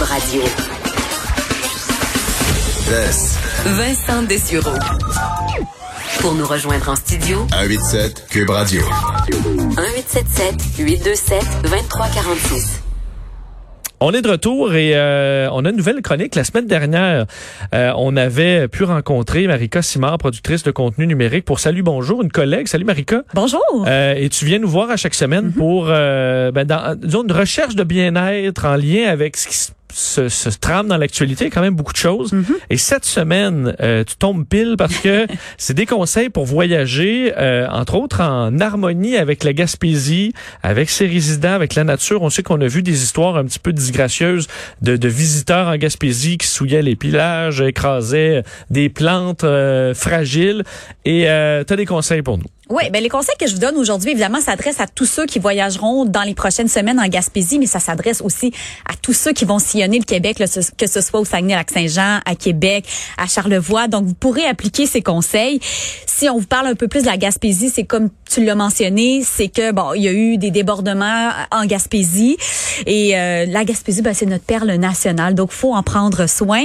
Cube Radio. Vincent Dessureau. Pour nous rejoindre en studio, 187 Cube Radio. 1877 827 2346. On est de retour et euh, on a une nouvelle chronique. La semaine dernière, euh, on avait pu rencontrer Marika Simard, productrice de contenu numérique pour Salut Bonjour, une collègue. Salut Marika. Bonjour. Euh, et tu viens nous voir à chaque semaine pour ben, dans, disons, une recherche de bien-être en lien avec ce qui se se, se trame dans l'actualité, quand même beaucoup de choses. Mhm. Et cette semaine, euh, tu tombes pile parce que c'est des conseils pour voyager, euh, entre autres en harmonie avec la Gaspésie, avec ses résidents, avec la nature. On sait qu'on a vu des histoires un petit peu disgracieuses de, de visiteurs en Gaspésie qui souillaient les pillages, écrasaient des plantes euh, fragiles. Et euh, tu as des conseils pour nous. Oui, ben les conseils que je vous donne aujourd'hui, évidemment, s'adressent à tous ceux qui voyageront dans les prochaines semaines en Gaspésie, mais ça s'adresse aussi à tous ceux qui vont sillonner le Québec, là, que ce soit au Saguenay-Lac-Saint-Jean, à Québec, à Charlevoix. Donc, vous pourrez appliquer ces conseils. Si on vous parle un peu plus de la Gaspésie, c'est comme tu l'as mentionné, c'est que bon, il y a eu des débordements en Gaspésie et euh, la Gaspésie, ben, c'est notre perle nationale, donc faut en prendre soin.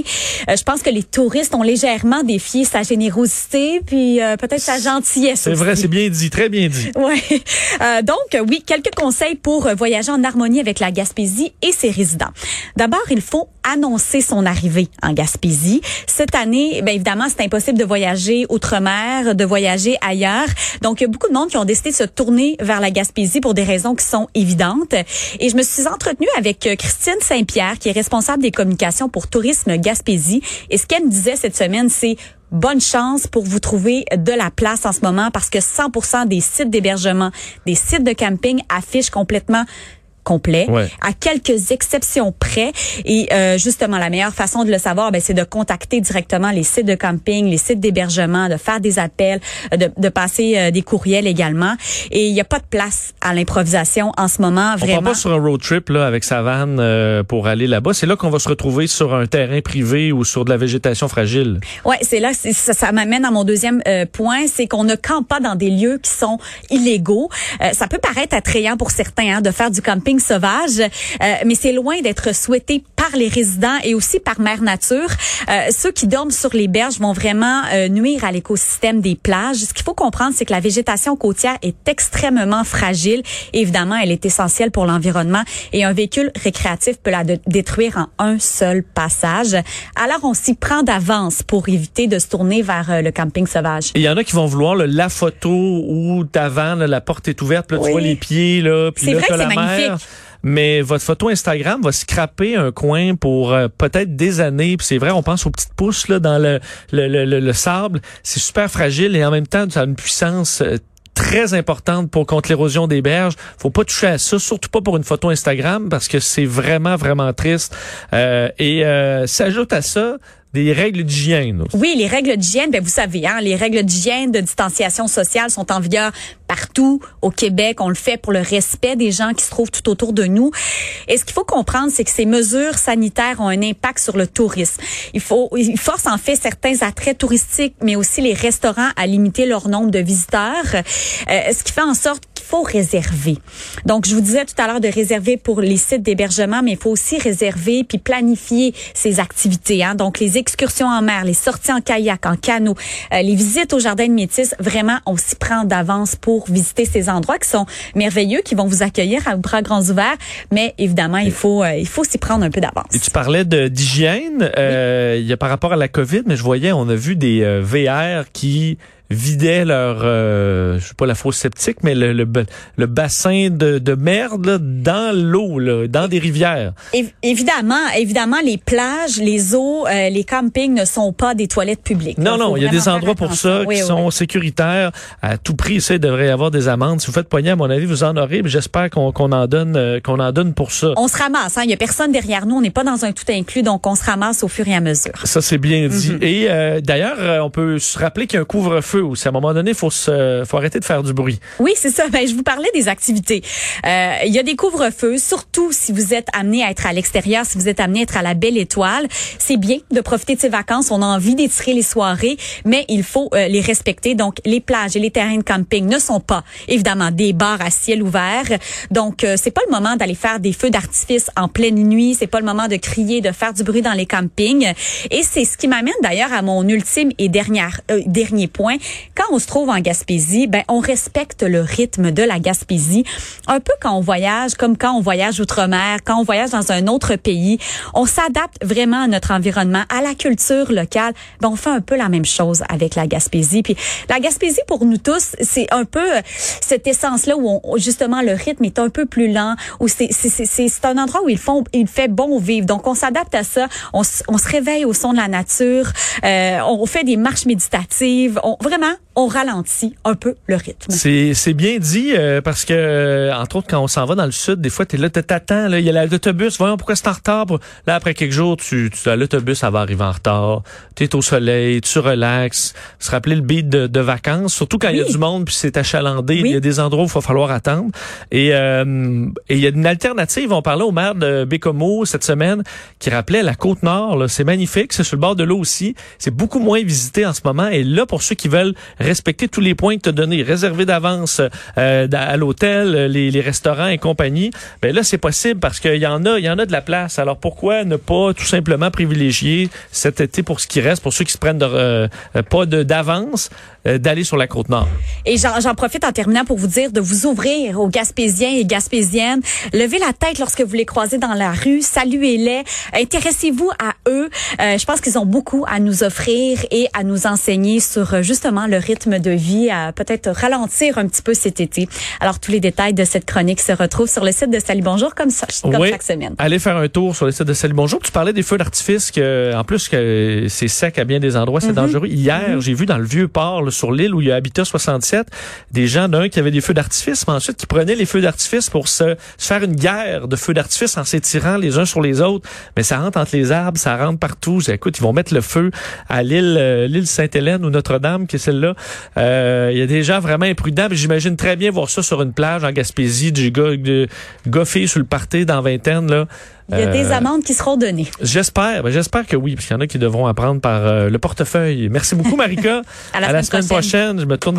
Euh, je pense que les touristes ont légèrement défié sa générosité, puis euh, peut-être sa gentillesse. C'est vrai, c'est bien dit, très bien dit. Ouais. Euh, donc, oui, quelques conseils pour voyager en harmonie avec la Gaspésie et ses résidents. D'abord, il faut annoncer son arrivée en Gaspésie. Cette année, bien évidemment, c'est impossible de voyager outre-mer, de voyager ailleurs. Donc, il y a beaucoup de monde qui ont décidé de se tourner vers la Gaspésie pour des raisons qui sont évidentes. Et je me suis entretenue avec Christine Saint-Pierre, qui est responsable des communications pour Tourisme Gaspésie. Et ce qu'elle me disait cette semaine, c'est bonne chance pour vous trouver de la place en ce moment parce que 100% des sites d'hébergement, des sites de camping affichent complètement complet, Ouais. à quelques exceptions près. Et euh, justement, la meilleure façon de le savoir, ben, c'est de contacter directement les sites de camping, les sites d'hébergement, de faire des appels, euh, de, de passer euh, des courriels également. Et il n'y a pas de place à l'improvisation en ce moment, On part vraiment. pas sur un road trip là, avec sa vanne euh, pour aller là-bas. C'est là qu'on va se retrouver sur un terrain privé ou sur de la végétation fragile. Ouais, c'est là, ça, ça m'amène à mon deuxième euh, point, c'est qu'on ne campe pas dans des lieux qui sont illégaux. Euh, ça peut paraître attrayant pour certains hein, de faire du camping sauvage, euh, mais c'est loin d'être souhaité par les résidents et aussi par Mère Nature. Euh, ceux qui dorment sur les berges vont vraiment euh, nuire à l'écosystème des plages. Ce qu'il faut comprendre, c'est que la végétation côtière est extrêmement fragile. Évidemment, elle est essentielle pour l'environnement et un véhicule récréatif peut la détruire en un seul passage. Alors, on s'y prend d'avance pour éviter de se tourner vers euh, le camping sauvage. Il y en a qui vont vouloir là, la photo où là, la porte est ouverte, là, tu Oui. vois les pieds, là, puis C'est là, vrai que la c'est mer. Mais votre photo Instagram va scraper un coin pour euh, peut-être des années. C'est vrai, on pense aux petites pousses là, dans le, le, le, le- le sable. C'est super fragile et en même temps, ça a une puissance euh, très importante pour contre l'érosion des berges. Faut pas toucher à ça, surtout pas pour une photo Instagram parce que c'est vraiment vraiment triste. Euh, et euh, s'ajoute à ça des règles d'hygiène. Oui, les règles d'hygiène, ben vous savez, hein, les règles d'hygiène, de distanciation sociale sont en vigueur partout au Québec. On le fait pour le respect des gens qui se trouvent tout autour de nous. Et ce qu'il faut comprendre, c'est que ces mesures sanitaires ont un impact sur le tourisme. Il faut, ils forcent en fait certains attraits touristiques, mais aussi les restaurants à limiter leur nombre de visiteurs, euh, ce qui fait en sorte faut réserver. Donc, je vous disais tout à l'heure de réserver pour les sites d'hébergement, mais il faut aussi réserver puis planifier ces activités. Hein. Donc, les excursions en mer, les sorties en kayak, en canot, euh, les visites au jardin de Métis, vraiment, on s'y prend d'avance pour visiter ces endroits qui sont merveilleux, qui vont vous accueillir à bras grands ouverts. Mais évidemment, il faut, euh, il faut s'y prendre un peu d'avance. Et tu parlais d'hygiène, euh, il y a par rapport à la COVID, mais je voyais, on a vu des euh, VR qui vidaient leur, euh, je sais pas la fosse septique, mais le, le, le bassin de, de merde là, dans l'eau, là, dans des rivières. Év- évidemment, évidemment, les plages, les eaux, euh, les campings ne sont pas des toilettes publiques. Non, non, il y a des endroits pour ça Oui, qui oui, sont oui. sécuritaires. À tout prix, ça, il devrait y avoir des amendes. Si vous faites poigner, à mon avis, vous en aurez, mais j'espère qu'on qu'on en donne euh, qu'on en donne pour ça. On se ramasse, hein. Il y a personne derrière nous. On n'est pas dans un tout inclus, donc on se ramasse au fur et à mesure. Ça, c'est bien dit. Mhm. Et euh, d'ailleurs, euh, on peut se rappeler qu'il y a un couvre-feu feu aussi. À un moment donné, faut faut arrêter de faire du bruit. Oui, c'est ça. Ben, je vous parlais des activités. Euh, il y a des couvre-feux, surtout si vous êtes amené à être à l'extérieur, si vous êtes amené à être à la belle étoile. C'est bien de profiter de ces vacances. On a envie d'étirer les soirées, mais il faut euh, les respecter. Donc, les plages et les terrains de camping ne sont pas, évidemment, des bars à ciel ouvert. Donc, euh, c'est pas le moment d'aller faire des feux d'artifice en pleine nuit. C'est pas le moment de crier, de faire du bruit dans les campings. Et c'est ce qui m'amène d'ailleurs à mon ultime et dernière, euh, dernier point. Quand on se trouve en Gaspésie, ben, on respecte le rythme de la Gaspésie. Un peu quand on voyage, comme quand on voyage outre-mer, quand on voyage dans un autre pays, on s'adapte vraiment à notre environnement, à la culture locale. Ben, on fait un peu la même chose avec la Gaspésie. Puis la Gaspésie, pour nous tous, c'est un peu cette essence-là où on, justement le rythme est un peu plus lent, où c'est un endroit où il fait bon vivre. Donc on s'adapte à ça, on, se réveille au son de la nature, euh, on fait des marches méditatives, on ralentit un peu le rythme. C'est bien dit euh, parce que euh, entre autres quand on s'en va dans le sud, des fois tu es là, tu t'attends il y a l'autobus, voyons pourquoi c'est en retard? Là après quelques jours, tu, tu l'autobus ça va arriver en retard. Tu es au soleil, tu relaxes, se rappeler le beat de, de vacances, surtout quand il y a du monde puis c'est achalandé, il y a des endroits où il va falloir attendre et euh, et il y a une alternative, on parlait au maire de Bécomo cette semaine qui rappelait la côte nord, c'est magnifique, c'est sur le bord de l'eau aussi, c'est beaucoup moins visité en ce moment et là pour ceux qui veulent respecter tous les points que tu as donnés, réserver d'avance euh, à l'hôtel, les, les, restaurants et compagnie, ben là c'est possible parce qu'il y en a, il y en a de la place. Alors pourquoi ne pas tout simplement privilégier cet été pour ce qui reste, pour ceux qui se prennent euh, pas d'avance, euh, d'aller sur la côte nord. Et j'en profite en terminant pour vous dire de vous ouvrir aux Gaspésiens et Gaspésiennes. Levez la tête lorsque vous les croisez dans la rue, saluez-les, intéressez-vous à eux. Euh, je pense qu'ils ont beaucoup à nous offrir et à nous enseigner sur justement le rythme de vie, à peut-être ralentir un petit peu cet été. Alors tous les détails de cette chronique se retrouvent sur le site de Salut Bonjour comme, ça, comme chaque semaine. Allez faire un tour sur le site de Salut Bonjour. Tu parlais des feux d'artifice que en plus que c'est sec à bien des endroits, c'est mm-hmm. dangereux. Hier, mm-hmm. j'ai vu dans le vieux port sur l'île où il y a Habitat 67, des gens d'un qui avaient des feux d'artifice, mais ensuite qui prenaient les feux d'artifice pour se, faire une guerre de feux d'artifice en s'étirant les uns sur les autres. Mais ça rentre entre les arbres, ça rentre partout. Écoute, ils vont mettre le feu à l'île euh, l'île Sainte-Hélène ou Notre-Dame, qui est celle-là. Euh, il y a des gens vraiment imprudents. J'imagine très bien voir ça sur une plage en Gaspésie, du gars, de, gars sur le party dans vingtaine, là. Il y a des euh, amendes qui seront données. J'espère, ben, j'espère que oui, parce qu'il y en a qui devront apprendre par le portefeuille. Merci beaucoup, Marika. à la, semaine, prochaine. Je me tourne